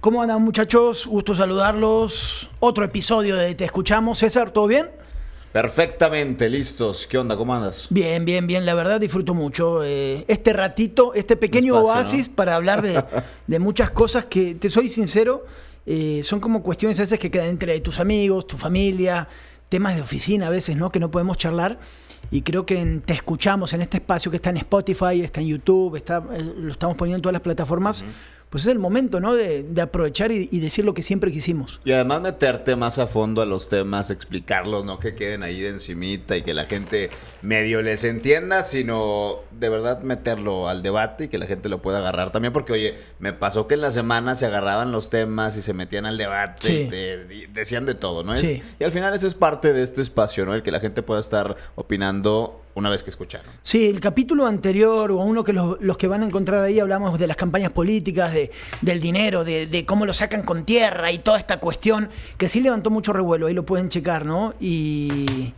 ¿Cómo andan muchachos? Gusto saludarlos. Otro episodio de Te Escuchamos. César, ¿todo bien? Perfectamente, listos. ¿Qué onda? ¿Cómo andas? Bien, bien, bien. La verdad disfruto mucho eh, este ratito, este pequeño Espacio, oasis ¿no? para hablar de, de muchas cosas que, te soy sincero, eh, son como cuestiones a veces que quedan entre tus amigos, tu familia, temas de oficina a veces, ¿no? Que no podemos charlar. Y creo que en- te escuchamos en este espacio que está en Spotify, está en YouTube, está, eh, lo estamos poniendo en todas las plataformas. Pues es el momento, ¿no? De, de aprovechar y, y decir lo que siempre quisimos. Y además meterte más a fondo a los temas, explicarlos, no que queden ahí de encimita y que la gente medio les entienda, sino de verdad meterlo al debate y que la gente lo pueda agarrar también, porque oye, me pasó que en la semana se agarraban los temas y se metían al debate Sí. y te- y decían de todo, ¿no? Es- Sí. Y al final ese es parte de este espacio, ¿no? El que la gente pueda estar opinando una vez que escucharon. Sí, el capítulo anterior o uno que los, los que van a encontrar ahí hablamos de las campañas políticas, de, del dinero, de, de cómo lo sacan con tierra y toda esta cuestión que sí levantó mucho revuelo, ahí lo pueden checar, ¿no? Y,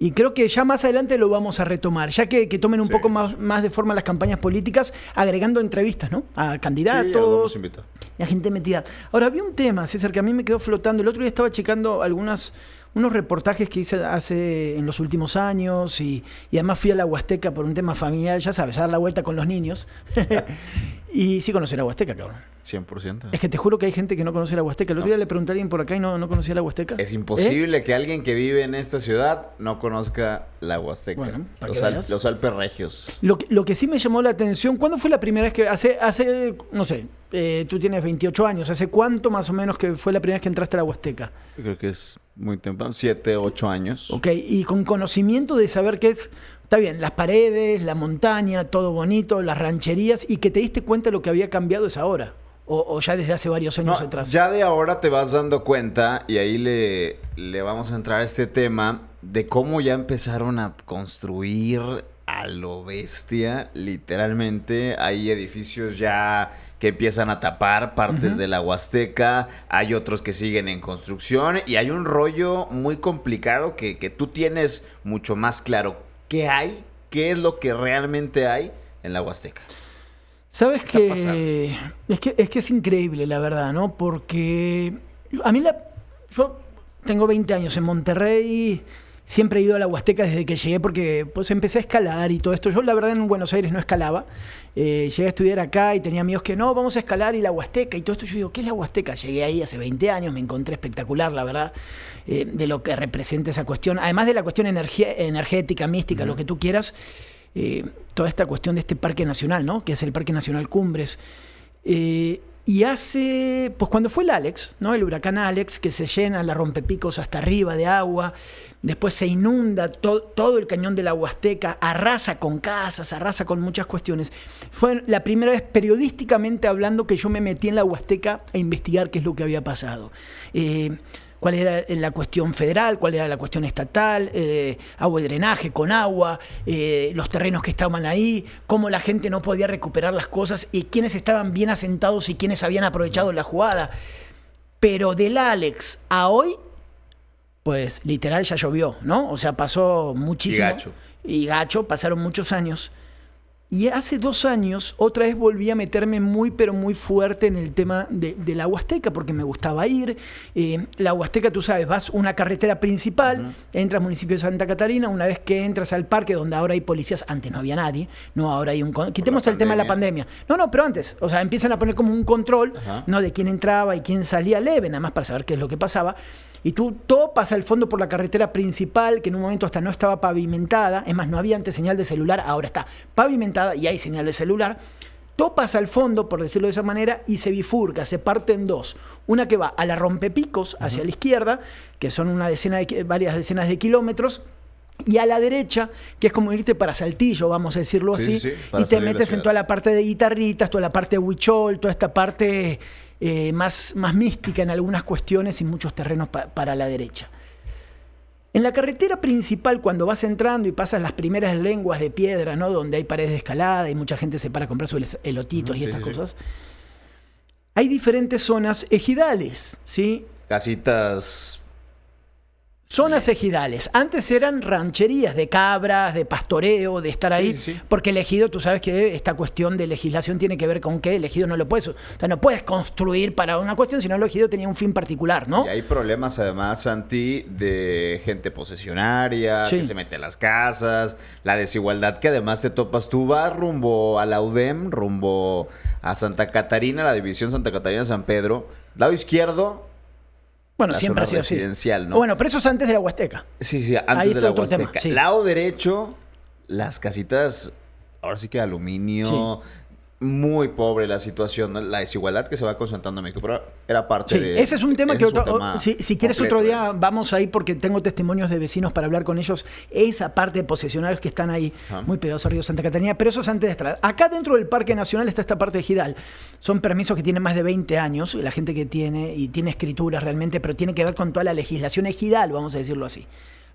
y creo que ya más adelante lo vamos a retomar, ya que, que tomen un Sí, poco sí, más, más de forma las campañas políticas, agregando entrevistas, ¿no? A Sí, candidatos, hemos invitado. y a gente metida. Ahora, había un tema, César, que a mí me quedó flotando. El otro día estaba checando algunas, unos reportajes que hice hace en los últimos años y, y además fui a la Huasteca por un tema familiar, ya sabes, a dar la vuelta con los niños. y sí conocer la Huasteca, cabrón. 100%. Es que te juro que hay gente que no conoce la Huasteca. El otro día le pregunté a alguien por acá y no, no conocía la Huasteca. Es ¿Eh? imposible que alguien que vive en esta ciudad no conozca la Huasteca. Bueno, los, Al- los Alpes Regios. Lo, que- lo que sí me llamó la atención, ¿cuándo fue la primera vez que, hace, hace no sé, eh, tú tienes 28 años, ¿hace cuánto más o menos que fue la primera vez que entraste a la Huasteca? Yo creo que es muy temprano, 7, 8 años. Ok, y con conocimiento de saber qué es, está bien, las paredes, la montaña, todo bonito, las rancherías, y que te diste cuenta de lo que había cambiado esa hora, o, o ya desde hace varios No, años atrás. ya de ahora te vas dando cuenta y ahí le, le vamos a entrar a este tema de cómo ya empezaron a construir a lo bestia, literalmente. Hay edificios ya que empiezan a tapar partes de la Huasteca, hay otros que siguen en construcción y hay un rollo muy complicado que, que tú tienes mucho más claro. ¿Qué hay? ¿Qué es lo que realmente hay en la Huasteca? Sabes que es, que es que es increíble, la verdad, ¿no? Porque a mí la, yo tengo 20 años en Monterrey, siempre he ido a la Huasteca desde que llegué porque pues empecé a escalar y todo esto. Yo la verdad en Buenos Aires no escalaba. Eh, llegué a estudiar acá y tenía amigos que no, vamos a escalar y la Huasteca y todo esto. Yo digo, ¿qué es la Huasteca? Llegué ahí hace 20 años, me encontré espectacular, la verdad, eh, de lo que representa esa cuestión. Además de la cuestión energética, mística, lo que tú quieras. eh, toda esta cuestión de este parque nacional, ¿no? Que es el Parque Nacional Cumbres. Y hace, pues cuando fue el Alex, ¿no? El huracán Alex, que se llena la rompepicos hasta arriba de agua, después se inunda to- todo el cañón de la Huasteca, arrasa con casas, arrasa con muchas cuestiones. Fue la primera vez periodísticamente hablando que yo me metí en la Huasteca a investigar qué es lo que había pasado. Eh, cuál era la cuestión federal, cuál era la cuestión estatal, eh, agua y drenaje con agua, eh, los terrenos que estaban ahí, cómo la gente no podía recuperar las cosas y quiénes estaban bien asentados y quiénes habían aprovechado la jugada. Pero del Alex a hoy, pues literal ya llovió, ¿no? O sea, pasó muchísimo. Y gacho. Y gacho, pasaron muchos años. Y hace dos años, otra vez volví a meterme muy, pero muy fuerte en el tema de, de la Huasteca, porque me gustaba ir. Eh, la Huasteca, tú sabes, vas una carretera principal, entras al municipio de Santa Catarina, una vez que entras al parque, donde ahora hay policías, antes no había nadie, no, ahora hay un... Quitemos el tema de la pandemia. No, no, pero antes, o sea, empiezan a poner como un control. ¿no? De quién entraba y quién salía leve, nada más para saber qué es lo que pasaba. Y tú todo pasa al fondo por la carretera principal, que en un momento hasta no estaba pavimentada. Es más, no había antes señal de celular, ahora está pavimentada y hay señal de celular. Todo pasa al fondo, por decirlo de esa manera, y se bifurca, se parte en dos. Una que va a la rompepicos, hacia la izquierda, que son una decena de, varias decenas de kilómetros. Y a la derecha, que es como irte para Saltillo, vamos a decirlo Sí, así, sí, y te metes en toda la parte de guitarritas, toda la parte de huichol, toda esta parte eh, más, más mística en algunas cuestiones y muchos terrenos pa- para la derecha. En la carretera principal, cuando vas entrando y pasas las primeras lenguas de piedra, ¿no? Donde hay paredes de escalada y mucha gente se para a comprar sus elotitos y estas sí. cosas, hay diferentes zonas ejidales, ¿sí? Casitas Zonas ejidales. Antes eran rancherías de cabras, de pastoreo, de estar ahí. sí, sí. Porque el ejido, tú sabes que esta cuestión de legislación tiene que ver con que el ejido no lo puedes. O sea, no puedes construir para una cuestión, sino el ejido tenía un fin particular, ¿no? Y hay problemas además, Santi, de gente posesionaria, Sí. que se mete a las casas, la desigualdad que además te topas. Tú vas rumbo a la UDEM, rumbo a Santa Catarina, la división Santa Catarina-San Pedro. Lado izquierdo, Bueno, la siempre ha sido así. residencial, ¿no? Bueno, pero eso es antes de la Huasteca. Sí, sí, Ahí antes de está la tema, Huasteca. sí. Lado derecho, las casitas, ahora sí que de aluminio. Muy pobre la situación, la desigualdad que se va concentrando en México, pero era parte Sí, de... ese es un tema que otro- tema si, si quieres completo, otro día vamos ahí porque tengo testimonios de vecinos para hablar con ellos. Esa parte de posesionarios que están ahí muy pegados a Río Santa Catarina, pero eso es antes de entrar. Acá dentro del Parque Nacional está esta parte de Gidal. Son permisos que tienen más de 20 años, la gente que tiene y tiene escrituras realmente, pero tiene que ver con toda la legislación ejidal, vamos a decirlo así.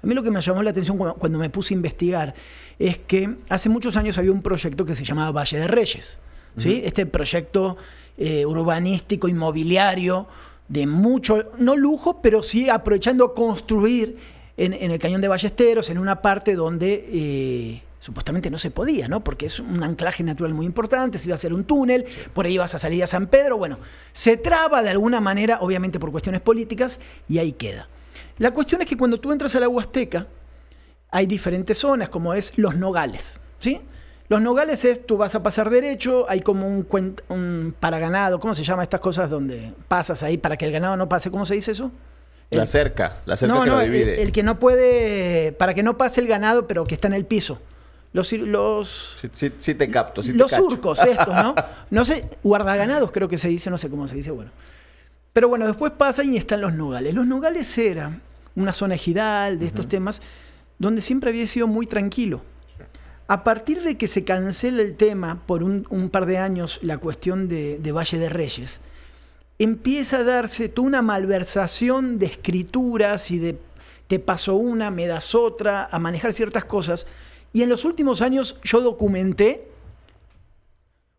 A mí lo que me llamó la atención cuando me puse a investigar es que hace muchos años había un proyecto que se llamaba Valle de Reyes. ¿Sí? Este proyecto eh, urbanístico, inmobiliario, de mucho, no lujo, pero sí aprovechando construir en, en el cañón de Ballesteros, en una parte donde eh, supuestamente no se podía, ¿no? Porque es un anclaje natural muy importante, se iba a hacer un túnel, por ahí ibas a salir a San Pedro, bueno, se traba de alguna manera, obviamente por cuestiones políticas, y ahí queda. La cuestión es que cuando tú entras a la Huasteca, hay diferentes zonas, como es los nogales, ¿sí? Los nogales es, tú vas a pasar derecho, hay como un, un para ganado, ¿cómo se llama estas cosas donde pasas ahí para que el ganado no pase? ¿Cómo se dice eso? La cerca, la cerca no, que no, lo divide. el que no puede, para que no pase el ganado, pero que está en el piso. Los, los, Sí, sí- sí te capto, sí te los cacho. surcos estos, ¿no? No sé, guardaganados creo que se dice, no sé cómo se dice, bueno. Pero bueno, después pasan y están los nogales. Los nogales era una zona ejidal de estos temas donde siempre había sido muy tranquilo. A partir de que se cancela el tema por un, un par de años, la cuestión de, de Valle de Reyes, empieza a darse toda una malversación de escrituras y de te paso una, me das otra, a manejar ciertas cosas. Y en los últimos años yo documenté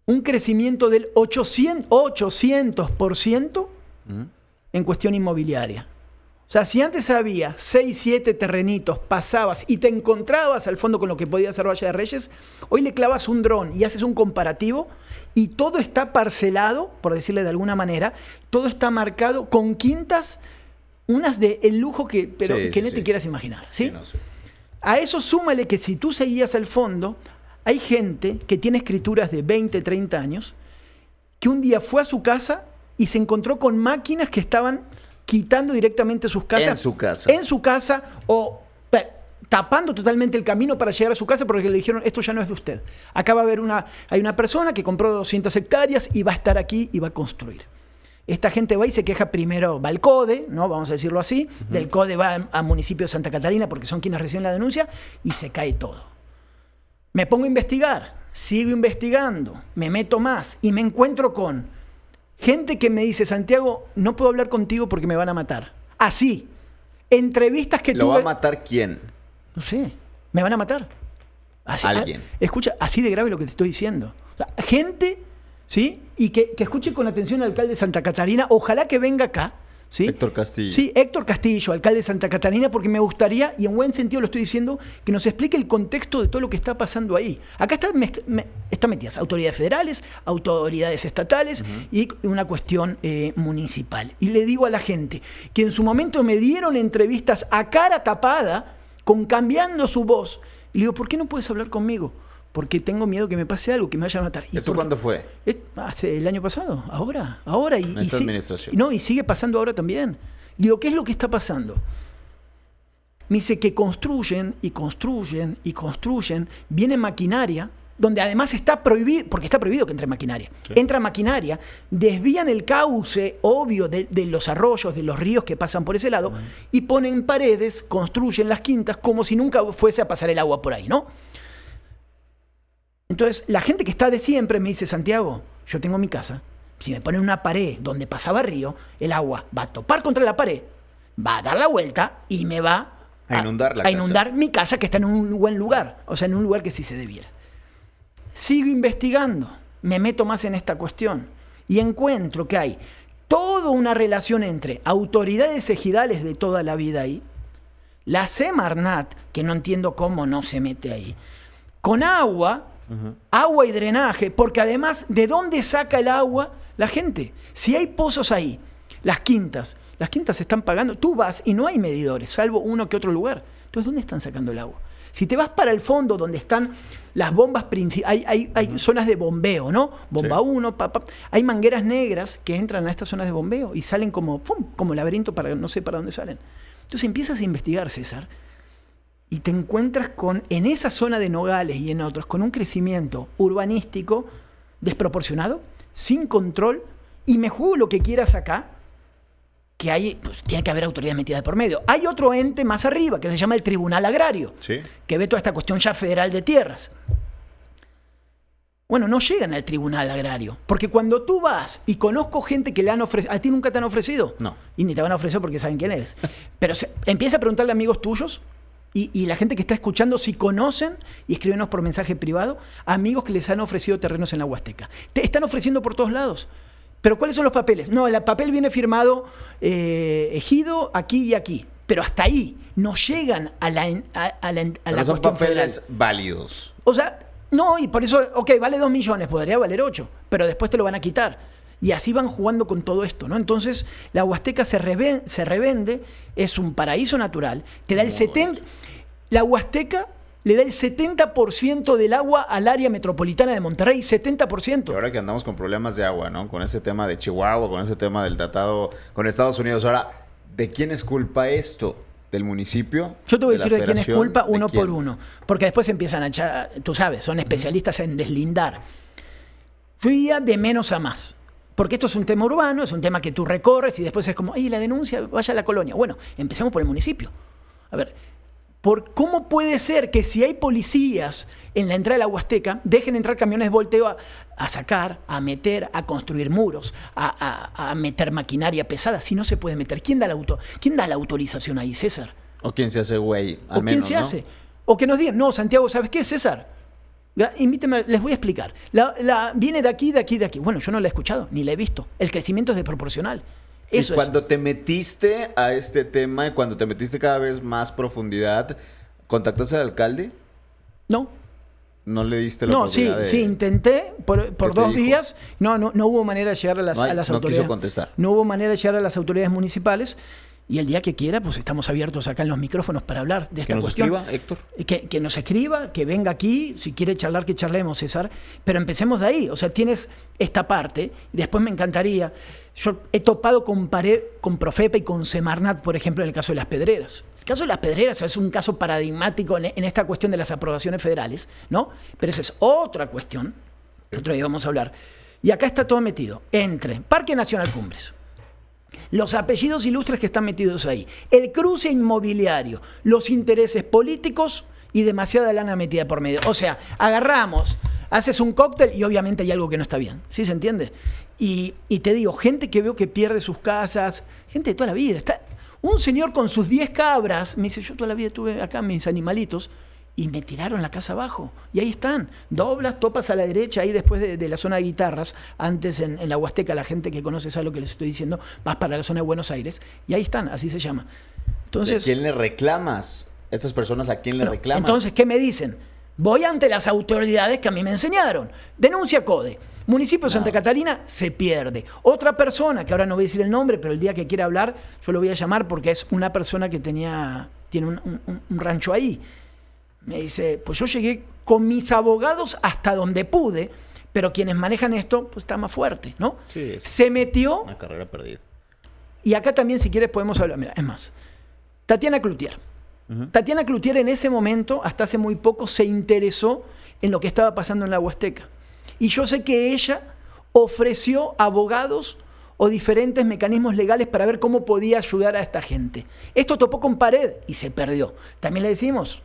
un crecimiento del 800%, 800% Ujú. en cuestión inmobiliaria. O sea, si antes había 6, 7 terrenitos, pasabas y te encontrabas al fondo con lo que podía hacer Valle de Reyes, hoy le clavas un dron y haces un comparativo y todo está parcelado, por decirle de alguna manera, todo está marcado con quintas, unas de el lujo que, pero Sí, que sí, no sí. te quieras imaginar. ¿sí? Sí, no sé. A eso súmale que si tú seguías al fondo, hay gente que tiene escrituras de 20, 30 años, que un día fue a su casa y se encontró con máquinas que estaban quitando directamente sus casas. En su casa. En su casa o tapando totalmente el camino para llegar a su casa porque le dijeron, esto ya no es de usted. Acá va a haber una, hay una persona que compró 200 hectáreas y va a estar aquí y va a construir. Esta gente va y se queja primero, va al CODE, ¿no? vamos a decirlo así, del CODE va a- a municipio de Santa Catarina porque son quienes reciben la denuncia y se cae todo. Me pongo a investigar, sigo investigando, me meto más y me encuentro con gente que me dice, Santiago, no puedo hablar contigo porque me van a matar. Así. Entrevistas que ¿Lo tuve... va a matar quién? No sé, me van a matar. Así, Alguien. escucha, así de grave lo que te estoy diciendo. O sea, gente, ¿sí? Y que, que escuche con atención al alcalde de Santa Catarina, ojalá que venga acá, ¿sí? Héctor Castillo. Sí, Héctor Castillo, alcalde de Santa Catarina, porque me gustaría, y en buen sentido lo estoy diciendo, que nos explique el contexto de todo lo que está pasando ahí. Acá están me- están metidas autoridades federales, autoridades estatales y una cuestión eh, municipal. Y le digo a la gente que en su momento me dieron entrevistas a cara tapada, con cambiando su voz. Y le digo, ¿por qué no puedes hablar conmigo? Porque tengo miedo que me pase algo, que me vayan a matar. ¿Y ¿Esto por qué? cuándo fue? Hace el año pasado, ahora, ahora. Y, En esta administración. no, y sigue pasando ahora también. Digo, ¿qué es lo que está pasando? Me dice que construyen y construyen y construyen, viene maquinaria, donde además está prohibido, porque está prohibido que entre maquinaria. Entra maquinaria, desvían el cauce obvio de, de los arroyos, de los ríos que pasan por ese lado, y ponen paredes, construyen las quintas como si nunca fuese a pasar el agua por ahí, ¿no? Entonces, la gente que está de siempre me dice, Santiago, yo tengo mi casa. Si me ponen una pared donde pasaba río, el agua va a topar contra la pared, va a dar la vuelta y me va A inundar la a casa. inundar mi casa que está en un buen lugar, o sea, en un lugar que sí se debiera. Sigo investigando, me meto más en esta cuestión y encuentro que hay toda una relación entre autoridades ejidales de toda la vida ahí, La Semarnat, que no entiendo cómo no se mete ahí, con agua, agua y drenaje, porque además, ¿de dónde saca el agua la gente? Si hay pozos ahí, las quintas, las quintas están pagando, tú vas y no hay medidores, salvo uno que otro lugar. Entonces, ¿dónde están sacando el agua? Si te vas para el fondo donde están las bombas principales, hay, hay, zonas de bombeo, ¿no? Bomba 1, hay mangueras negras que entran a estas zonas de bombeo y salen como, ¡pum! como laberinto para no sé para dónde salen. Entonces empiezas a investigar, César, y te encuentras con, en esa zona de Nogales y en otros, con un crecimiento urbanístico desproporcionado, sin control, y me juego lo que quieras acá, que hay, pues, tiene que haber autoridad metida por medio. Hay otro ente más arriba que se llama el Tribunal Agrario, que ve toda esta cuestión ya federal de tierras. Bueno, no llegan al tribunal agrario. Porque cuando tú vas y conozco gente que le han ofrecido. ¿A ti nunca te han ofrecido? No. Y ni te van a ofrecer porque saben quién eres. Pero empieza a preguntarle a amigos tuyos y, la gente que está escuchando si conocen y escríbenos por mensaje privado amigos que les han ofrecido terrenos en la Huasteca. Te están ofreciendo por todos lados. Pero ¿cuáles son los papeles? No, el papel viene firmado eh, ejido aquí y aquí. Pero hasta ahí no llegan a la, a, la, son papeles válidos. O sea, no, y por eso, ok, vale dos millones, podría valer 8, pero después te lo van a quitar. Y así van jugando con todo esto, ¿no? Entonces, la Huasteca se, se revende, es un paraíso natural, te da el 70%. La Huasteca le da el 70% del agua al área metropolitana de Monterrey, 70%. Y ahora que andamos con problemas de agua, ¿no? Con ese tema de Chihuahua, con ese tema del tratado con Estados Unidos. Ahora, ¿de quién es culpa esto? ¿Del municipio? Yo te voy a decir de quién es culpa uno por uno. Porque después empiezan a echar, tú sabes, son especialistas en deslindar. Yo iría de menos a más. Porque esto es un tema urbano, es un tema que tú recorres y después es como, ¡ay, la denuncia! Vaya a la colonia. Bueno, empecemos por el municipio. A ver, ¿Cómo puede ser que si hay policías en la entrada de la Huasteca, dejen entrar camiones de volteo a, sacar, a meter, a construir muros, a, meter maquinaria pesada? Si no se puede meter, ¿quién da la, auto, ¿quién da la autorización ahí, César? ¿O quién se hace güey? ¿O quién se hace? O que nos digan, no, Santiago, ¿sabes qué, César? Invíteme, les voy a explicar. La, viene de aquí, de aquí, de aquí. Bueno, yo no la he escuchado, ni la he visto. El crecimiento es desproporcional. Eso y cuando te metiste a este tema, y cuando te metiste cada vez más profundidad, ¿contactaste al alcalde? No. ¿No le diste la no, sí, sí, intenté por, dos días. No, no, no hubo manera de llegar a las, a las no autoridades. Quiso contestar. No hubo manera de llegar a las autoridades municipales. Y el día que quiera, pues estamos abiertos acá en los micrófonos para hablar de esta cuestión. Que nos escriba, Héctor. Que, que, nos escriba, que venga aquí, si quiere charlar, que charlemos, César. Pero empecemos de ahí. O sea, tienes esta parte, y después me encantaría. Yo he topado con, con Profepa y con Semarnat, por ejemplo, en el caso de las pedreras. El caso de las pedreras es un caso paradigmático en, en esta cuestión de las aprobaciones federales, ¿no? Pero esa es otra cuestión, otro día vamos a hablar. Y acá está todo metido entre Parque Nacional Cumbres, los apellidos ilustres que están metidos ahí, el cruce inmobiliario, los intereses políticos y demasiada lana metida por medio. O sea, agarramos, haces un cóctel y obviamente hay algo que no está bien. ¿Sí se entiende? Y, te digo, gente que veo que pierde sus casas, gente de toda la vida. Está, un señor con sus 10 cabras me dice, yo toda la vida tuve acá mis animalitos y me tiraron la casa abajo. Y ahí están. Doblas, topas a la derecha, ahí después de, la zona de guitarras, antes en, la Huasteca, la gente que conoce sabe lo que les estoy diciendo, vas para la zona de Buenos Aires, y ahí están, así se llama. Entonces, ¿A quién le reclamas? Esas personas a quién le reclaman. Entonces, ¿qué me dicen? Voy ante las autoridades que a mí me enseñaron. Denuncia CODE. Municipio de Santa Catarina se pierde. Otra persona, que ahora no voy a decir el nombre, pero el día que quiera hablar, yo lo voy a llamar porque es una persona que tenía, tiene un rancho ahí me dice, pues yo llegué con mis abogados hasta donde pude, pero quienes manejan esto, pues está más fuerte, ¿no? Sí, Se metió. Una carrera perdida. Y acá también, si quieres, podemos hablar. Mira, es más. Tatiana Cloutier. Tatiana Cloutier en ese momento, hasta hace muy poco, se interesó en lo que estaba pasando en la Huasteca. Y yo sé que ella ofreció abogados o diferentes mecanismos legales para ver cómo podía ayudar a esta gente. Esto topó con pared y se perdió. También le decimos,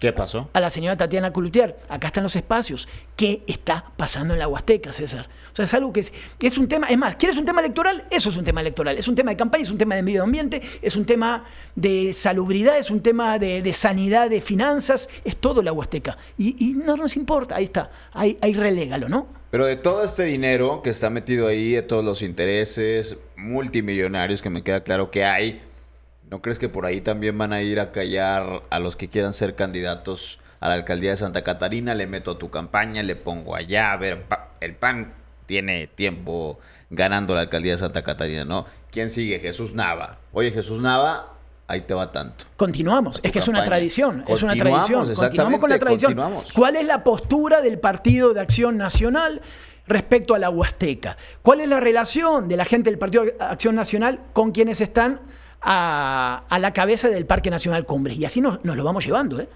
¿Qué pasó? A la señora Tatiana Culutier. Acá están los espacios. ¿Qué está pasando en la Huasteca, César? O sea, es algo que es, es, un tema, es más, ¿quieres un tema electoral? Eso es un tema electoral. Es un tema de campaña, es un tema de medio ambiente, es un tema de salubridad, es un tema de, sanidad, de finanzas, es todo la Huasteca. Y, no nos importa, ahí está, ahí, ahí relégalo, ¿no? Pero de todo este dinero que está metido ahí, de todos los intereses multimillonarios que me queda claro que hay, ¿No crees que por ahí también van a ir a callar a los que quieran ser candidatos a la alcaldía de Santa Catarina? Le meto a tu campaña, le pongo allá, a ver, el PAN tiene tiempo ganando la alcaldía de Santa Catarina, ¿no? ¿Quién sigue? Jesús Nava. Oye, Jesús Nava, ahí te va tanto. Continuamos, es que es una tradición, es una tradición. Continuamos con la tradición. ¿Cuál es la postura del Partido de Acción Nacional? respecto a la Huasteca. ¿Cuál es la relación de la gente del Partido de Acción Nacional con quienes están a, la cabeza del Parque Nacional Cumbres? Y así nos, nos lo vamos llevando, ¿eh?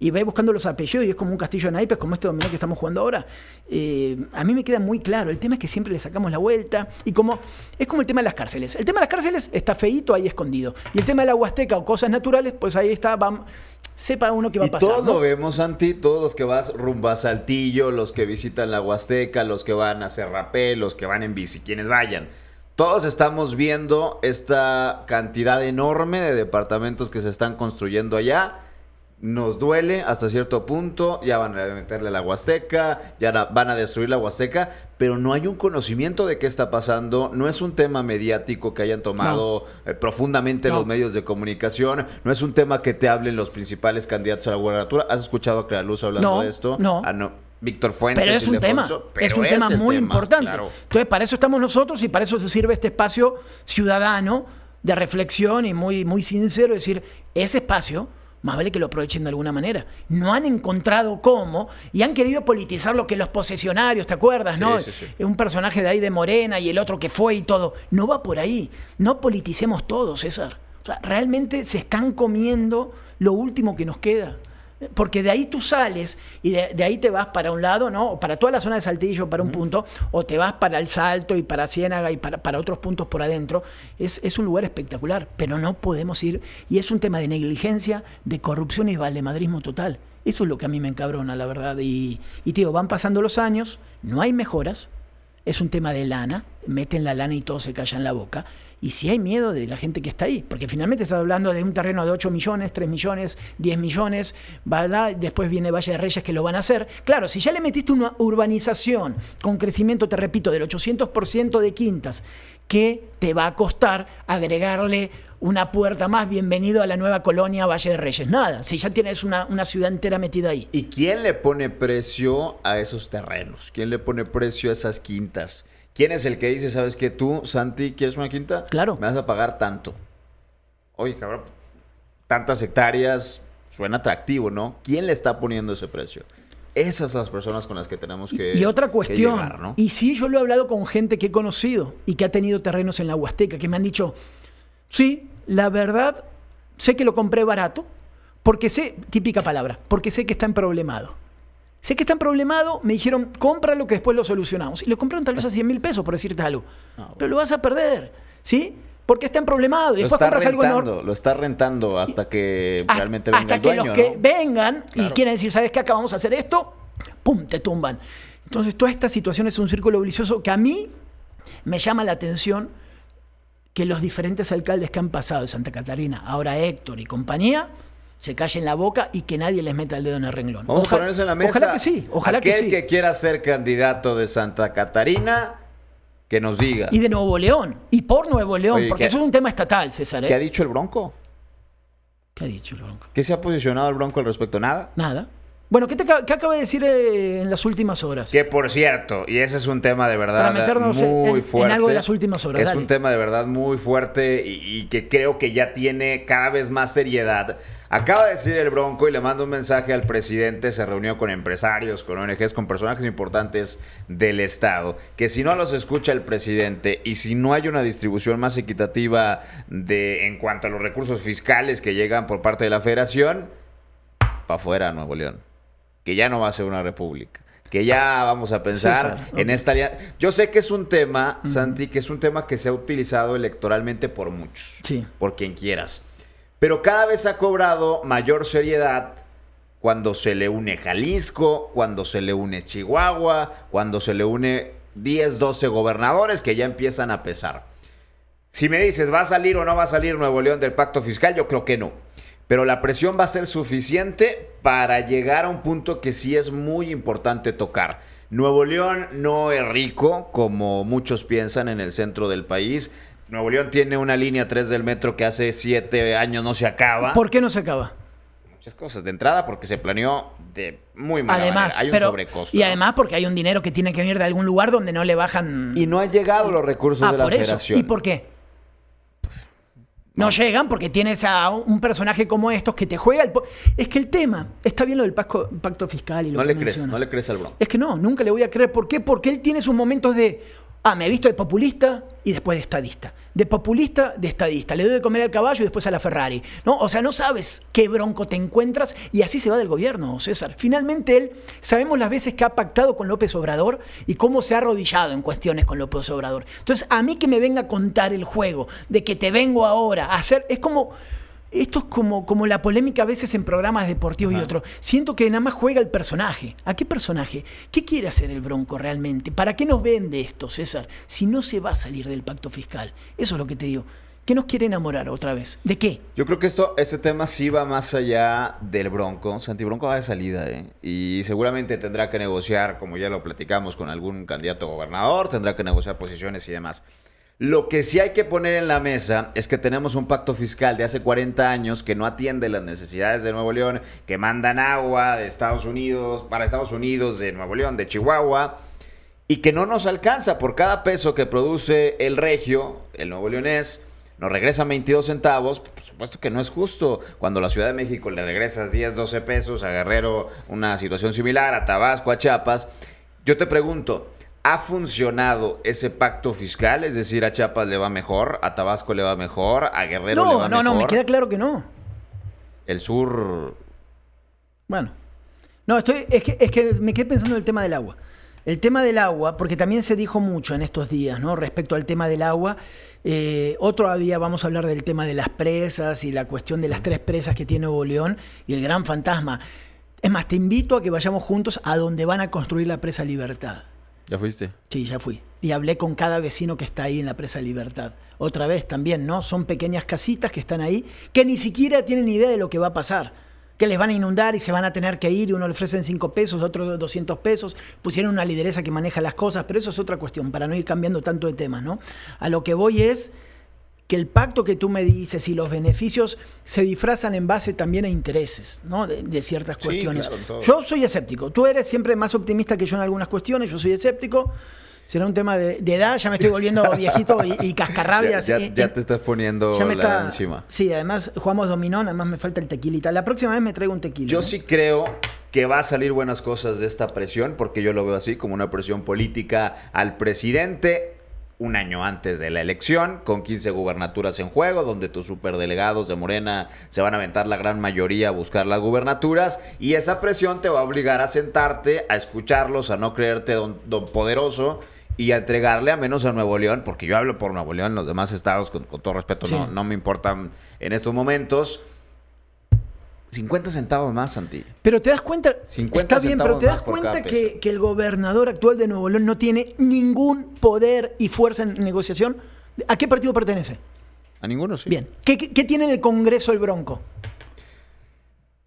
y ve buscando los apellidos y es como un castillo de naipes, como este dominó que estamos jugando ahora. Eh, a mí me queda muy claro. El tema es que siempre le sacamos la vuelta y como es como el tema de las cárceles. El tema de las cárceles está feito ahí escondido. Y el tema de la Huasteca o cosas naturales, pues ahí está, vamos, sepa uno qué va a pasar. Todos lo vemos, Santi, todos los que vas rumbo a Saltillo, los que visitan la Huasteca, los que van a Serrapé, los que van en bici, quienes vayan. Todos estamos viendo esta cantidad enorme de departamentos que se están construyendo allá nos duele hasta cierto punto, ya van a meterle la Huasteca, ya van a destruir la Huasteca, pero no hay un conocimiento de qué está pasando, no es un tema mediático que hayan tomado eh, profundamente los medios de comunicación, no es un tema que te hablen los principales candidatos a la gubernatura. ¿Has escuchado a Clara Luz hablando de esto? No. Ah, no. Víctor Fuentes. Pero es un tema, es un tema muy importante. Entonces, para eso estamos nosotros y para eso se sirve este espacio ciudadano de reflexión y muy, muy sincero, decir, ese espacio más vale que lo aprovechen de alguna manera. No han encontrado cómo y han querido politizar lo que los posesionarios, ¿te acuerdas? ¿no? Un personaje de ahí de Morena y el otro que fue y todo. No va por ahí. No politicemos todo, César. O sea, realmente se están comiendo lo último que nos queda. Porque de ahí tú sales y de, ahí te vas para un lado, ¿no? O para toda la zona de Saltillo, para un punto, o te vas para el Salto y para Ciénaga y para, para otros puntos por adentro. Es, es, un lugar espectacular, pero no podemos ir. Y es un tema de negligencia, de corrupción y valemadrismo total. Eso es lo que a mí me encabrona, la verdad. Y, y tío, van pasando los años, no hay mejoras, es un tema de lana, meten la lana y todo se calla en la boca. Y si hay miedo de la gente que está ahí, porque finalmente estás hablando de un terreno de 8 millones, 3 millones, 10 millones, después viene Valle de Reyes que lo van a hacer. Claro, si ya le metiste una urbanización con crecimiento, te repito, del 800% de quintas, ¿qué te va a costar agregarle una puerta más? Bienvenido a la nueva colonia Valle de Reyes. Nada, si ya tienes una, una ciudad entera metida ahí. ¿Y quién le pone precio a esos terrenos? ¿Quién le pone precio a esas quintas? ¿Quién es el que dice, sabes que tú, Santi, quieres una quinta? Claro. Me vas a pagar tanto. Oye, cabrón, tantas hectáreas suena atractivo, ¿no? ¿Quién le está poniendo ese precio? Esas son las personas con las que tenemos que. Y otra cuestión. Y sí, yo lo he hablado con gente que he conocido y que ha tenido terrenos en la Huasteca, que me han dicho: sí, la verdad, sé que lo compré barato, porque sé, típica palabra, porque sé que está en problemado. Sé que están problemados, me dijeron, cómpralo que después lo solucionamos. Y lo compraron tal vez a 100 mil pesos, por decirte algo. Ah, Pero lo vas a perder, ¿sí? Porque está en problemado. Y después compras algo enorme. Lo está rentando hasta que realmente venga Hasta que los que vengan y quieren decir, ¿sabes qué? Acabamos a hacer esto, ¡pum! Te tumban. Entonces, toda esta situación es un círculo vicioso que a mí me llama la atención que los diferentes alcaldes que han pasado de Santa Catarina, ahora Héctor y compañía, se callen la boca y que nadie les meta el dedo en el renglón. Vamos a ponerse en la mesa. Ojalá que sí, ojalá que sí. que quiera ser candidato de Santa Catarina, que nos diga. Y de Nuevo León, y por Nuevo León, porque eso es un tema estatal, César. ¿eh? ¿Qué ha dicho el Bronco? ¿Qué ha dicho el Bronco? ¿Qué se ha posicionado el Bronco al respecto? ¿Nada? Nada. Bueno, ¿qué, te, acaba de decir eh, en las últimas horas? Que por cierto, y ese es un tema de verdad muy fuerte. En algo de las últimas horas. Es un tema de verdad muy fuerte y, que creo que ya tiene cada vez más seriedad. Acaba de decir el Bronco y le mando un mensaje al presidente, se reunió con empresarios, con ONGs, con personajes importantes del Estado, que si no los escucha el presidente y si no hay una distribución más equitativa de en cuanto a los recursos fiscales que llegan por parte de la federación, para afuera Nuevo León que ya no va a ser una república que ya vamos a pensar en esta alianza. Yo sé que es un tema, Santi, que es un tema que se ha utilizado electoralmente por muchos, sí. por quien quieras, pero cada vez ha cobrado mayor seriedad cuando se le une Jalisco, cuando se le une Chihuahua, cuando se le une 10, 12 gobernadores que ya empiezan a pesar. Si me dices, ¿va a salir o no va a salir Nuevo León del pacto fiscal? Yo creo que no pero la presión va a ser suficiente para llegar a un punto que sí es muy importante tocar. Nuevo León no es rico, como muchos piensan en el centro del país. Nuevo León tiene una línea 3 del metro que hace 7 años no se acaba. ¿Por qué no se acaba? Muchas cosas. De entrada, porque se planeó de muy mala Además, manera. Hay un pero- sobrecosto. y además porque hay un dinero que tiene que venir de algún lugar donde no le bajan. Y no han llegado los recursos ah, de la por eso. federación. ¿Y por qué? No, llegan porque tienes a un personaje como estos que te juega el... Es que el tema, está bien lo del pacto, pacto fiscal y lo No que le crees, no le crees al Bronco. Es que no, nunca le voy a creer. ¿Por qué? Porque él tiene sus momentos de. Ah, me he visto de populista y después de estadista. De populista, de estadista. Le doy de comer al caballo y después a la Ferrari. ¿no? O sea, no sabes qué bronco te encuentras y así se va del gobierno, César. Finalmente él, sabemos las veces que ha pactado con López Obrador y cómo se ha arrodillado en cuestiones con López Obrador. Entonces, a mí que me venga a contar el juego de que te vengo ahora a hacer. Es como. Esto es como, como la polémica a veces en programas deportivos y otros. Siento que nada más juega el personaje. ¿A qué personaje? ¿Qué quiere hacer el Bronco realmente? ¿Para qué nos vende esto, César? Si no se va a salir del pacto fiscal. Eso es lo que te digo. ¿Qué nos quiere enamorar otra vez? ¿De qué? Yo creo que esto, este tema sí va más allá del Bronco. Santi Bronco va de salida, ¿eh? Y seguramente tendrá que negociar, como ya lo platicamos, con algún candidato a gobernador, tendrá que negociar posiciones y demás. Lo que sí hay que poner en la mesa es que tenemos un pacto fiscal de hace 40 años que no atiende las necesidades de Nuevo León, que mandan agua de Estados Unidos, para Estados Unidos, de Nuevo León, de Chihuahua, y que no nos alcanza por cada peso que produce el regio, el nuevo leonés, nos regresan 22 centavos, por supuesto que no es justo. Cuando la Ciudad de México le regresas 10, 12 pesos, a Guerrero una situación similar, a Tabasco, a Chiapas, yo te pregunto, ¿ha funcionado ese pacto fiscal? Es decir, a Chiapas le va mejor, a Tabasco le va mejor, a Guerrero le No, va no, mejor. no, me queda claro que no. El sur... Bueno. No, estoy, es, que, es que me quedé pensando en el tema del agua. El tema del agua, porque también se dijo mucho en estos días, ¿no? Respecto al tema del agua. Eh, otro día vamos a hablar del tema de las presas y la cuestión de las tres presas que tiene Nuevo León y el gran fantasma. Es más, te invito a que vayamos juntos a donde van a construir la presa Libertad. ¿Ya fuiste? Sí, ya fui. Y hablé con cada vecino que está ahí en la presa Libertad. Otra vez también, ¿no? Son pequeñas casitas que están ahí que ni siquiera tienen idea de lo que va a pasar. Que les van a inundar y se van a tener que ir y uno le ofrecen 5 pesos, otro 200 pesos. Pusieron una lideresa que maneja las cosas, pero eso es otra cuestión, para no ir cambiando tanto de temas, ¿no? A lo que voy es que el pacto que tú me dices y los beneficios se disfrazan en base también a intereses, ¿no? De, de ciertas Sí, cuestiones. claro. Yo soy escéptico. Tú eres siempre más optimista que yo en algunas cuestiones. Yo soy escéptico. Será un tema de, de edad. Ya me estoy volviendo viejito y, y Ya, cascarrabias. ya- ya y- te estás poniendo ya me la está- encima. Sí, además jugamos dominó. Además me falta el tequilita. La próxima vez me traigo un tequila. Yo ¿no? sí creo que va a salir buenas cosas de esta presión, porque yo lo veo así como una presión política al presidente un año antes de la elección, con 15 gubernaturas en juego, donde tus superdelegados de Morena se van a aventar la gran mayoría a buscar las gubernaturas, y esa presión te va a obligar a sentarte, a escucharlos, a no creerte don, don poderoso y a entregarle a menos a Nuevo León, porque yo hablo por Nuevo León, los demás estados, con, con todo respeto, Sí. no, no me importan en estos momentos. 50 centavos más, Santi. Pero te das cuenta, 50 está bien, pero te das cuenta que, que el gobernador actual de Nuevo León no tiene ningún poder y fuerza en negociación. ¿A qué partido pertenece? A ninguno, sí. Bien. ¿Qué, qué- qué tiene en el Congreso el Bronco?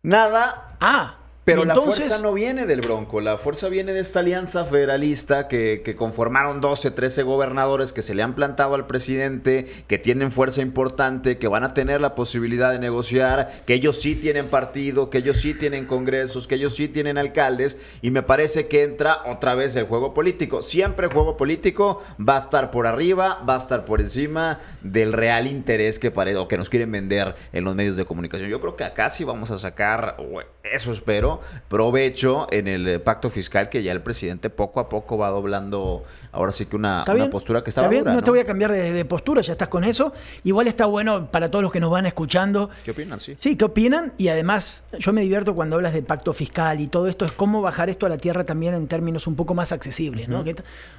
Nada. Ah, Pero la fuerza no viene del Bronco, la fuerza viene de esta alianza federalista que, que conformaron 12, 13 gobernadores que se le han plantado al presidente, que tienen fuerza importante, que van a tener la posibilidad de negociar, que ellos sí tienen partido, que ellos sí tienen congresos, que ellos sí tienen alcaldes, y me parece que entra otra vez el juego político. Siempre el juego político va a estar por arriba, va a estar por encima del real interés que parece o que nos quieren vender en los medios de comunicación. Yo creo que acá sí vamos a sacar, eso espero, provecho en el eh, pacto fiscal que ya el presidente poco a poco va doblando ahora sí que una, Está una bien, postura que está estaba bien, dura, no, ¿no? te voy a cambiar de, de postura, ya estás con eso. Igual está bueno para todos los que nos van escuchando. ¿Qué opinan? Sí. Sí, ¿qué opinan? Y además, yo me divierto cuando hablas de pacto fiscal y todo esto, es cómo bajar esto a la tierra también en términos un poco más accesibles, ¿no?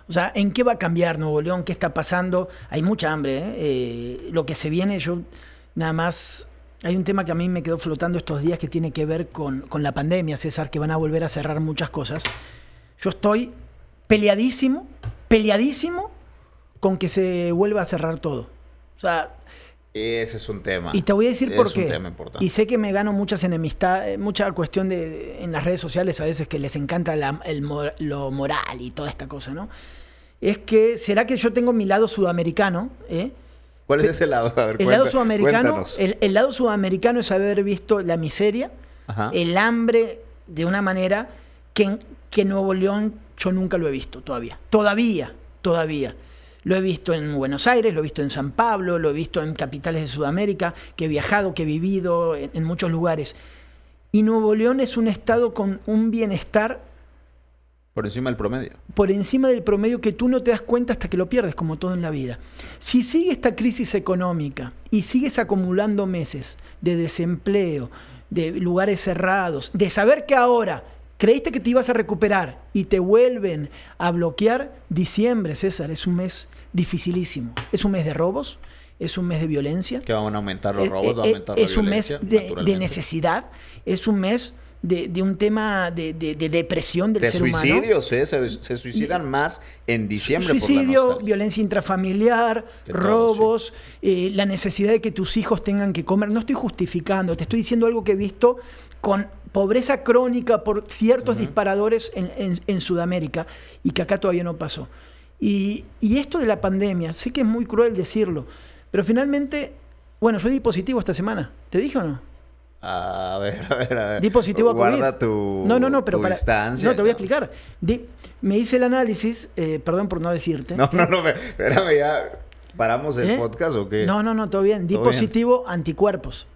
O sea, ¿en qué va a cambiar Nuevo León? ¿Qué está pasando? Hay mucha hambre, ¿eh? Eh, lo que se viene, yo nada más... Hay un tema que a mí me quedó flotando estos días que tiene que ver con, con la pandemia, César, que van a volver a cerrar muchas cosas. Yo estoy peleadísimo, peleadísimo con que se vuelva a cerrar todo. O sea, Ese es un tema. y te voy a decir por Es qué. un tema importante. Y sé que me gano muchas enemistades, mucha cuestión de en las redes sociales a veces que les encanta la- el lo moral y toda esta cosa, ¿no? Es que, ¿será que yo tengo mi lado sudamericano? eh? ¿Cuál es ese lado? A ver, El cuenta- lado sudamericano, el, el lado sudamericano es haber visto la miseria, Ajá. el hambre de una manera que en que Nuevo León yo nunca lo he visto todavía. Todavía, todavía. Lo he visto en Buenos Aires, lo he visto en San Pablo, lo he visto en capitales de Sudamérica, que he viajado, que he vivido en, en muchos lugares. Y Nuevo León es un estado con un bienestar Por encima del promedio. por encima del promedio que tú no te das cuenta hasta que lo pierdes, como todo en la vida. Si sigue esta crisis económica y sigues acumulando meses de desempleo, de lugares cerrados, de saber que ahora creíste que te ibas a recuperar y te vuelven a bloquear, diciembre, César, es un mes dificilísimo. Es un mes de robos, es un mes de violencia. Que van a aumentar los Eh, robos, va a eh, aumentar la es un mes de, necesidad, es un mes de, de un tema de, de- de depresión del De ser humano. suicidios, ¿eh? Se, se suicidan más en diciembre por la Suicidio, violencia intrafamiliar, todo, robos, eh, la necesidad de que tus hijos tengan que comer. No estoy justificando, te estoy diciendo algo que he visto con pobreza crónica por ciertos disparadores en, en- en Sudamérica y que acá todavía no pasó. Y, y esto de la pandemia, sé que es muy cruel decirlo, pero finalmente, bueno, yo di positivo esta semana. ¿Te dije o no? A ver, a ver, a ver. Di positivo a COVID. Guarda tu, no, no, no, pero tu para, distancia. No, te voy a explicar. Di- me hice el análisis, eh, perdón por no decirte. No, no, no, me- espérame, ya. ¿Paramos el ¿Eh? podcast o qué? No, no, no, todo bien. Di ¿Todo bien? positivo anticuerpos.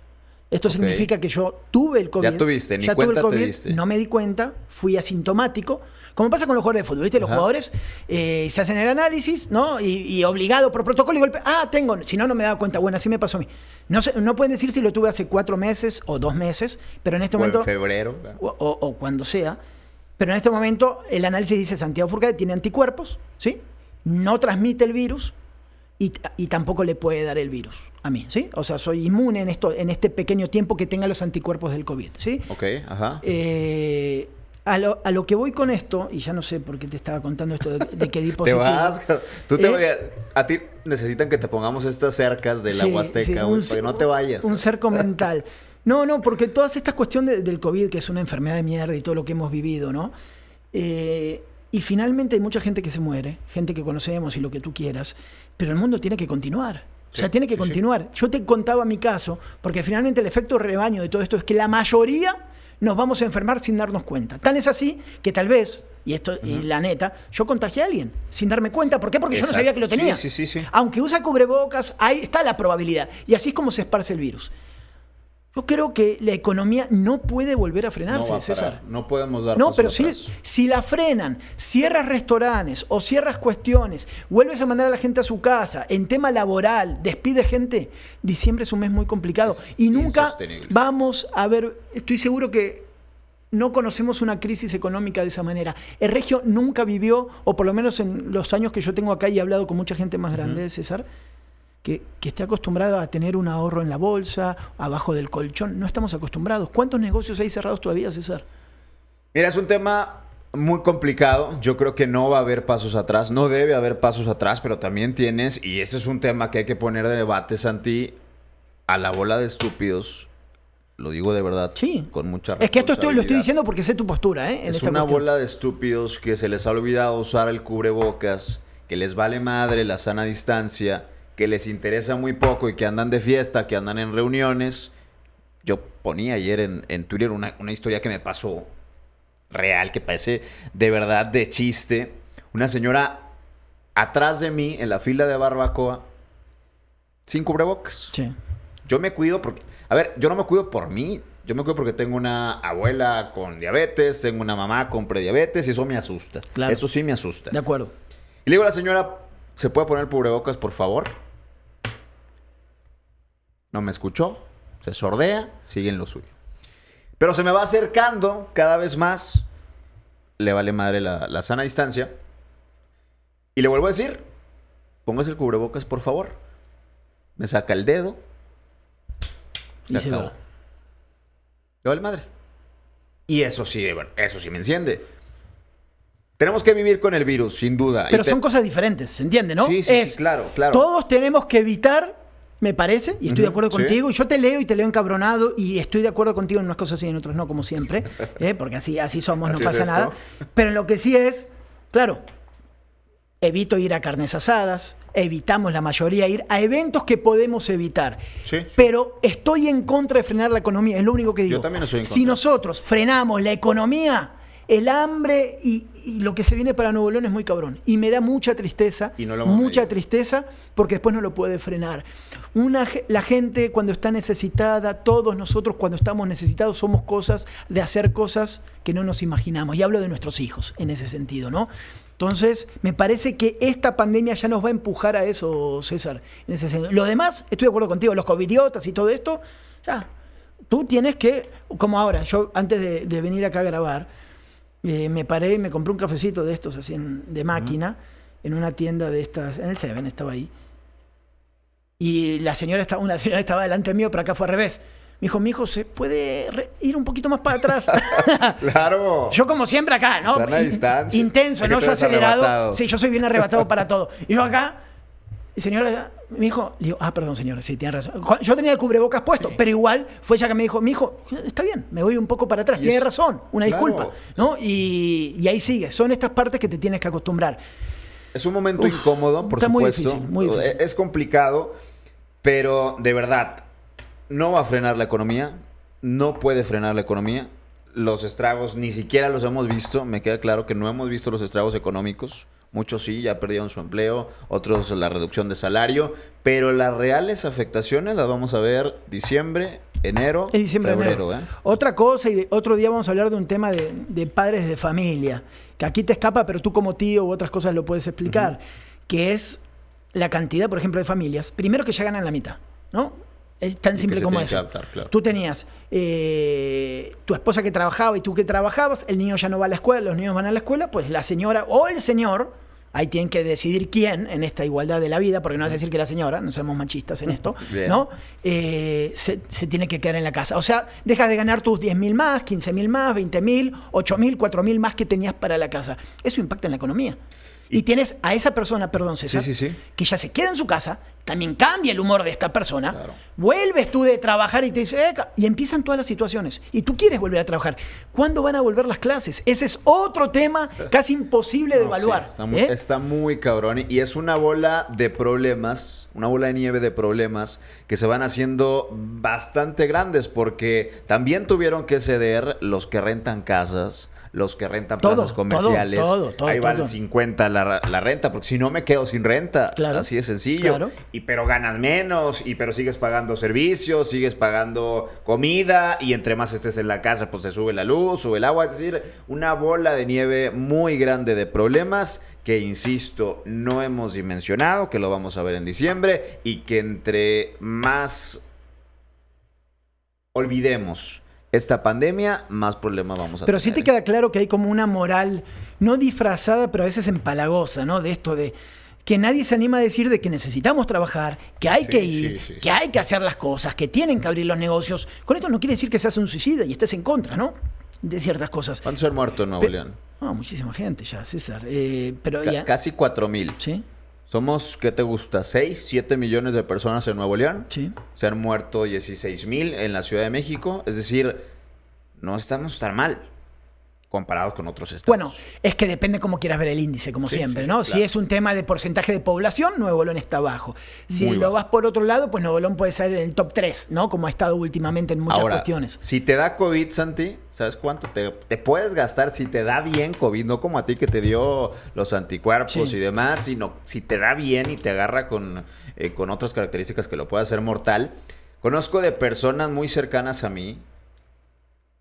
Esto significa que yo tuve el COVID. Ya tuviste, ni ya tuve cuenta el te COVID, diste. No me di cuenta, fui asintomático. Como pasa con los jugadores de fútbol, ¿viste? Los Ajá. jugadores eh, se hacen el análisis, ¿no? Y, y obligado por protocolo y golpe. Ah, tengo. Si no, no me he dado cuenta. Bueno, así me pasó a mí. No, sé- no pueden decir si lo tuve hace cuatro meses o dos meses, pero en este O en momento febrero. o, o- o cuando sea. Pero en este momento el análisis dice Santiago Furcade tiene anticuerpos, ¿sí? No transmite el virus y, y tampoco le puede dar el virus a mí, ¿sí? O sea, soy inmune en, esto, en este pequeño tiempo que tenga los anticuerpos del COVID, ¿sí? Ok, ajá. Eh, a, lo, a lo que voy con esto, y ya no sé por qué te estaba contando esto de, de que Te vas. Tú te Eh, voy a, a ti necesitan que te pongamos estas cercas de la Sí, Huasteca, sí, un para que cer- no te vayas. Un cerco mental. No, no, porque toda esta cuestión de- del COVID, que es una enfermedad de mierda y todo lo que hemos vivido, ¿no? Eh, y finalmente hay mucha gente que se muere, gente que conocemos y lo que tú quieras, pero el mundo tiene que continuar. O sea, Sí, tiene que continuar. Yo te contaba mi caso, porque finalmente el efecto rebaño de todo esto es que la mayoría nos vamos a enfermar sin darnos cuenta. Tan es así que tal vez, y esto, y la neta, yo contagié a alguien sin darme cuenta. ¿Por qué? Porque yo no sabía que lo tenía. sí, sí, sí. Aunque usa cubrebocas, ahí está la probabilidad. Y así es como se esparce el virus. Yo creo que la economía no puede volver a frenarse, a César. No podemos dar No, pero si, si la frenan, cierras restaurantes o cierras cuestiones, vuelves a mandar a la gente a su casa, en tema laboral, despide gente, diciembre es un mes muy complicado. Es y nunca vamos a ver, estoy seguro que no conocemos una crisis económica de esa manera. El Regio nunca vivió, o por lo menos en los años que yo tengo acá y he hablado con mucha gente más grande, César, que, que esté acostumbrado a tener un ahorro en la bolsa, abajo del colchón. No estamos acostumbrados. ¿Cuántos negocios hay cerrados todavía, César? Mira, es un tema muy complicado. Yo creo que no va a haber pasos atrás. No debe haber pasos atrás, pero también tienes, y ese es un tema que hay que poner de debate, Santi, a la bola de estúpidos. Lo digo de verdad. Sí. Con mucha Es que esto estoy, lo estoy diciendo porque sé tu postura, ¿eh? En Es esta una cuestión. bola de estúpidos que se les ha olvidado usar el cubrebocas, que les vale madre la sana distancia, que les interesa muy poco y que andan de fiesta, que andan en reuniones. Yo ponía ayer en, en Twitter una, una historia que me pasó real, que parece de verdad de chiste. Una señora atrás de mí en la fila de barbacoa, sin cubrebocas. Sí. Yo me cuido porque, a ver, yo no me cuido por mí. Yo me cuido porque tengo una abuela con diabetes, tengo una mamá con prediabetes y eso me asusta. Claro. Eso sí me asusta. De acuerdo. Y le digo a la señora, ¿se puede poner el cubrebocas, por favor? No me escuchó, se sordea, sigue en lo suyo. Pero se me va acercando cada vez más, le vale madre la, la sana distancia. Y le vuelvo a decir, póngase el cubrebocas, por favor. Me saca el dedo. Y se acabó. va. Le vale madre. Y eso sí, bueno, eso sí me enciende. Tenemos que vivir con el virus, sin duda. Pero Y te- son cosas diferentes, ¿se entiende, no? Sí, sí, sí, claro, claro. Todos tenemos que evitar, me parece, y estoy de acuerdo sí. contigo, y yo te leo y te leo encabronado, y estoy de acuerdo contigo en unas cosas y en otras no, como siempre, ¿eh? porque así, así somos, Así no pasa nada. Pero en lo que sí es, claro, evito ir a carnes asadas, evitamos la mayoría ir a eventos que podemos evitar. Sí, sí. Pero estoy en contra de frenar la economía, es lo único que digo. Yo también estoy en Si contra. nosotros frenamos la economía, el hambre y, y lo que se viene para Nuevo León es muy cabrón. Y me da mucha tristeza, Y no lo mucha tristeza, porque después no lo puede frenar. Una, la gente cuando está necesitada, todos nosotros cuando estamos necesitados somos cosas de hacer cosas que no nos imaginamos. Y hablo de nuestros hijos en ese sentido, ¿no? Entonces, me parece que esta pandemia ya nos va a empujar a eso, César. En ese sentido. Lo demás, estoy de acuerdo contigo, los covidiotas y todo esto, ya. Tú tienes que, como ahora, yo antes de, de venir acá a grabar, eh, me paré y me compré un cafecito de estos, así en- de máquina, en una tienda de estas, en el Seven estaba ahí. Y la señora estaba, una señora estaba delante mío, pero acá fue al revés. Me dijo, mi hijo, ¿se puede ir un poquito más para atrás? Claro. Yo como siempre acá, ¿no? Sana distancia. Intenso, ¿no? Yo acelerado. arrebatado. Sí, yo soy bien arrebatado para todo. Y yo acá, y señora, mi hijo, le digo, ah, perdón, señora, sí, tiene razón. Yo tenía el cubrebocas puesto, pero igual fue ella que me dijo, mi hijo, está bien, me voy un poco para atrás, tiene razón, una claro. disculpa, ¿no? Y, y ahí sigue, son estas partes que te tienes que acostumbrar. Es un momento Uf, incómodo, por está muy supuesto. difícil, muy difícil. Es complicado, pero de verdad, no va a frenar la economía. No puede frenar la economía. Los estragos ni siquiera los hemos visto. Me queda claro que no hemos visto los estragos económicos. Muchos sí, ya perdieron su empleo, otros la reducción de salario, pero las reales afectaciones las vamos a ver diciembre, enero, Es diciembre, febrero. enero. ¿eh? Otra cosa, y de- otro día vamos a hablar de un tema de, de padres de familia, que aquí te escapa, pero tú como tío u otras cosas lo puedes explicar, que es la cantidad, por ejemplo, de familias, primero que ya ganan la mitad, ¿no? Es tan simple como eso. adaptar, claro. Tú tenías eh, tu esposa que trabajaba y tú que trabajabas, el niño ya no va a la escuela, los niños van a la escuela, pues la señora o el señor, ahí tienen que decidir quién en esta igualdad de la vida, porque no es decir que la señora, no somos machistas en esto, Bien. ¿no? Eh, se, se tiene que quedar en la casa. O sea, dejas de ganar tus 10 mil más, 15 mil más, 20 mil, 8 mil, 4 mil más que tenías para la casa. Eso impacta en la economía. Y, tienes a esa persona, perdón César, Sí, sí, sí. que ya se queda en su casa, también cambia el humor de esta persona, Claro. vuelves tú de trabajar y te dice, "Eh, ca-", y empiezan todas las situaciones. Y tú quieres volver a trabajar. ¿Cuándo van a volver las clases? Ese es otro tema casi imposible de evaluar. está, muy, ¿eh? está muy cabrón. Y es una bola de problemas, una bola de nieve de problemas que se van haciendo bastante grandes porque también tuvieron que ceder los que rentan casas. Los que rentan Todo, plazas comerciales. todo, todo, todo, Ahí va todo. el 50 la, la renta, porque si no me quedo sin renta. Claro, Así de sencillo. claro. Y pero ganas menos, y pero sigues pagando servicios, sigues pagando comida, y entre más estés en la casa, pues se sube la luz, sube el agua. Es decir, una bola de nieve muy grande de problemas que, insisto, no hemos dimensionado, que lo vamos a ver en diciembre, y que entre más olvidemos esta pandemia, más problemas vamos a Pero tener. sí te queda claro que hay como una moral, no disfrazada, pero a veces empalagosa, ¿no? De esto de que nadie se anima a decir de que necesitamos trabajar, que hay Sí, que ir, sí, sí. que hay que hacer las cosas, que tienen que abrir los negocios. Con esto no quiere decir que seas un suicida y estés en contra, ¿no? De ciertas cosas. ¿Cuántos han muerto en Nuevo Pe- León? No, muchísima gente ya, César. Eh, pero Ca- ya- casi 4 mil. ¿Sí? Somos, ¿qué te gusta? ¿6, 7 millones de personas en Nuevo León? Sí. Se han muerto 16 mil en la Ciudad de México. Es decir, no estamos tan mal comparados con otros estados. Bueno, es que depende cómo quieras ver el índice, como Sí, siempre, sí, ¿no? Si es un tema de porcentaje de población, Nuevo León está bajo. Si Muy lo bajo. vas por otro lado, pues Nuevo León puede ser en el top 3, ¿no? Como ha estado últimamente en muchas Ahora, cuestiones. si te da COVID, Santi, ¿sabes cuánto te, te puedes gastar si te da bien COVID? No como a ti que te dio los anticuerpos Sí. y demás, sino si te da bien y te agarra con, eh, con otras características que lo puede hacer mortal. Conozco de personas muy cercanas a mí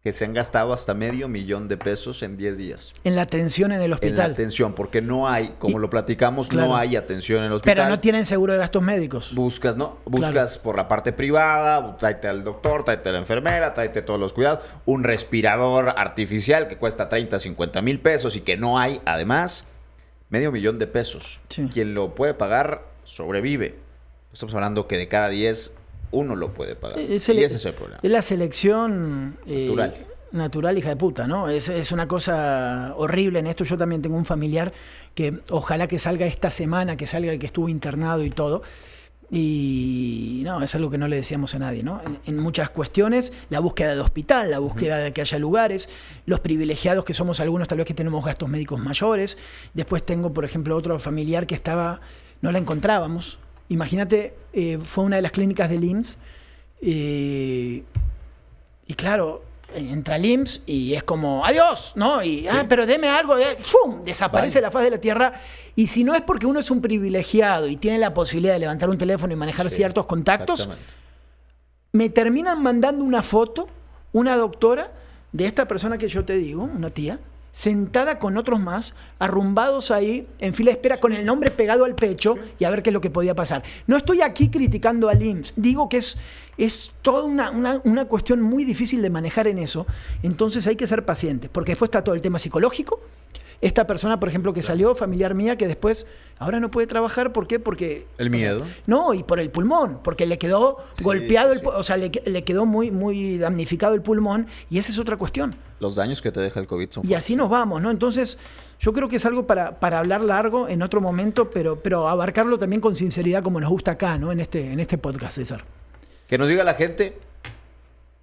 que se han gastado hasta medio millón de pesos en 10 días. En la atención en el En la hospital. atención, porque no hay, como Y- lo platicamos, claro. no hay atención en el hospital. pero no tienen seguro de gastos médicos. Buscas, ¿no? Buscas por la parte privada, tráete al doctor, tráete a la enfermera, tráete todos los cuidados. Un respirador artificial que cuesta 30, 50 mil pesos y que no hay, además, medio millón de pesos. Sí. Quien lo puede pagar, sobrevive. Estamos hablando que de cada 10, uno lo puede pagar. Es y el- ese es el problema. Es la selección eh, Natural. natural, hija de puta, ¿no? Es, es una cosa horrible en esto. Yo también tengo un familiar que ojalá que salga esta semana, que salga el que estuvo internado y todo. Y no, es algo que no le decíamos a nadie, ¿no? En, en muchas cuestiones, la búsqueda de hospital, la búsqueda de que haya lugares, los privilegiados que somos algunos, tal vez que tenemos gastos médicos mayores. Después tengo, por ejemplo, otro familiar que estaba, no la encontrábamos. Imagínate, eh, fue una de las clínicas del IMSS. eh, y claro, entra el IMSS y es como, adiós, ¿no? Y, ah, pero deme algo, de, ¡fum! Desaparece Vale. la faz de la tierra. Y si no es porque uno es un privilegiado y tiene la posibilidad de levantar un teléfono y manejar Sí, ciertos contactos, me terminan mandando una foto, una doctora, de esta persona que yo te digo, una tía, sentada con otros más, arrumbados ahí, en fila de espera, con el nombre pegado al pecho y a ver qué es lo que podía pasar. No estoy aquí criticando al IMSS, digo que es, es toda una, una- una cuestión muy difícil de manejar en eso, entonces hay que ser pacientes, porque después está todo el tema psicológico. Esta persona, por ejemplo, que salió, familiar mía, que después ahora no puede trabajar, ¿por qué? Porque... El miedo. No, y por el pulmón, porque le quedó Sí, golpeado, sí, el, sí. o sea, le, le quedó muy, muy damnificado el pulmón, y esa es otra cuestión. Los daños que te deja el COVID son Y así nos vamos, ¿no? Entonces, yo creo que es algo para, para hablar largo en otro momento, pero, pero abarcarlo también con sinceridad como nos gusta acá, ¿no? En este, en este podcast, César. Que nos diga la gente,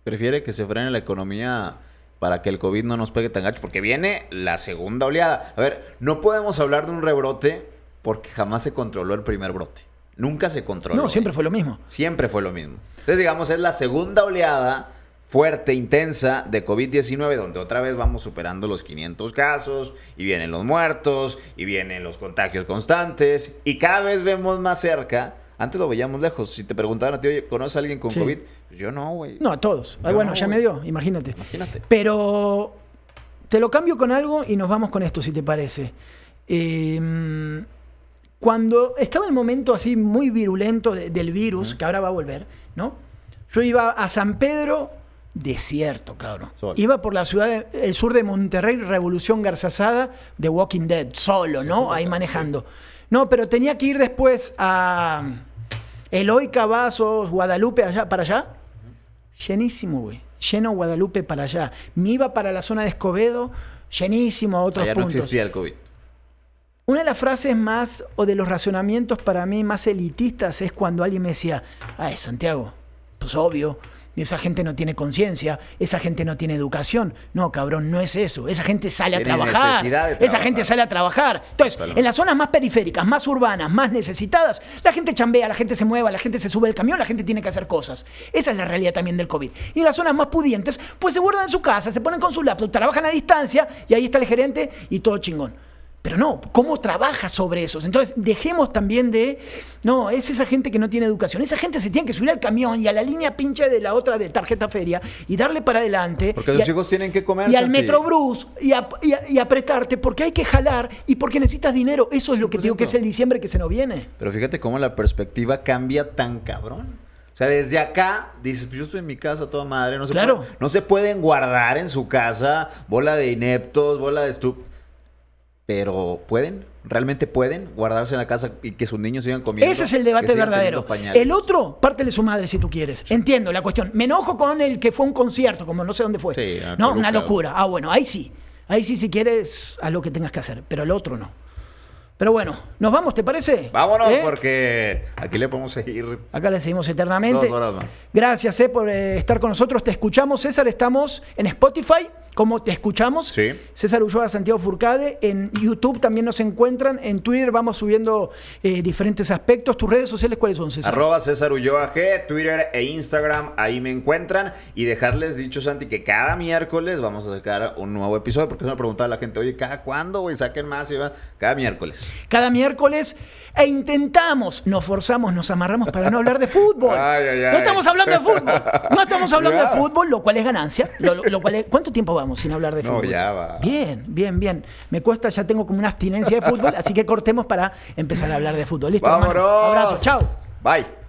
prefiere que se frene la economía para que el COVID no nos pegue tan gacho, porque viene la segunda oleada. A ver, no podemos hablar de un rebrote porque jamás se controló el primer brote. Nunca se controló. No, siempre ¿eh? fue lo mismo. Siempre fue lo mismo. Entonces, digamos, es la segunda oleada fuerte, intensa de COVID-19, donde otra vez vamos superando los 500 casos, y vienen los muertos, y vienen los contagios constantes, y cada vez vemos más cerca. Antes lo veíamos lejos. Si te preguntaban a ti, oye, ¿conoces a alguien con Sí. COVID? Yo no, güey. No, a todos. Ah, Yo bueno, no, ya me dio, imagínate. Imagínate. Pero te lo cambio con algo y nos vamos con esto, si te parece. Eh, cuando estaba el momento así muy virulento de- del virus, que ahora va a volver, ¿no? Yo iba a San Pedro, desierto, cabrón. Iba por la ciudad, de- el sur de Monterrey, Revolución Garzazada, de Walking Dead, solo, ¿no? Ahí manejando. No, pero tenía que ir después a Eloy Cavazos, Guadalupe, allá, para allá. Llenísimo, güey. Lleno Guadalupe para allá. Me iba para la zona de Escobedo, llenísimo a otros Allá no existía el COVID. Una de las frases más o de los razonamientos para mí más elitistas es cuando alguien me decía, ay, Santiago, pues obvio, esa gente no tiene conciencia, esa gente no tiene educación. No, cabrón, no es eso. Esa gente sale a trabajar. Esa gente sale a trabajar. Entonces, Totalmente. en las zonas más periféricas, más urbanas, más necesitadas, la gente chambea, la gente se mueva, la gente se sube al camión, la gente tiene que hacer cosas. Esa es la realidad también del COVID. Y en las zonas más pudientes, pues se guardan en su casa, se ponen con su laptop, trabajan a distancia y ahí está el gerente y todo chingón. Pero no, ¿cómo trabaja sobre eso? Entonces, dejemos también de. No, es esa gente que no tiene educación. Esa gente se tiene que subir al camión y a la línea pinche de la otra de tarjeta feria y darle para adelante. Porque los hijos tienen que comer. y al. Metrobús y, a- y a- y apretarte porque hay que jalar y porque necesitas dinero. Eso es lo que te digo que es el diciembre que se nos viene. Pero fíjate cómo la perspectiva cambia tan cabrón. O sea, desde acá dices, pues yo estoy en mi casa toda madre, no se, Claro. no se pueden guardar en su casa bola de ineptos, bola de estup. Pero pueden, realmente pueden guardarse en la casa y que sus niños sigan comiendo. Ese es el debate verdadero. El otro, pártele su madre si tú quieres. Entiendo la cuestión. Me enojo con el que fue a un concierto, como no sé dónde fue. Sí, no, Toluca. una locura. Ah, bueno, ahí sí. Ahí sí, si quieres, haz lo que tengas que hacer. Pero el otro no. Pero bueno, ¿nos vamos, te parece? Vámonos, ¿Eh? porque aquí le podemos seguir Acá le seguimos eternamente. dos horas más. Gracias eh, por eh, estar con nosotros. Te escuchamos, César. Estamos en Spotify. ¿Cómo te escuchamos? Sí. César Ulloa, Santiago Furcade. En YouTube también nos encuentran. En Twitter vamos subiendo eh, diferentes aspectos. ¿Tus redes sociales cuáles son, César? Arroba César Ulloa G, Twitter e Instagram, ahí me encuentran. Y dejarles dicho, Santi, que cada miércoles vamos a sacar un nuevo episodio. Porque me preguntaba la gente, oye, ¿cada cuándo, güey? Saquen más y va. Cada miércoles. Cada miércoles. E intentamos, nos forzamos, nos amarramos para no hablar de fútbol. Ay, ay, ay. No estamos hablando de fútbol. No estamos hablando de fútbol, lo cual es ganancia. Lo- lo- lo cual es- ¿Cuánto tiempo vamos sin hablar de No, fútbol? ya va. Bien, bien, bien. Me cuesta, ya tengo como una abstinencia de fútbol, así que cortemos para empezar a hablar de fútbol. Listo, hermano? ¡Vámonos! Abrazo, chao. Bye.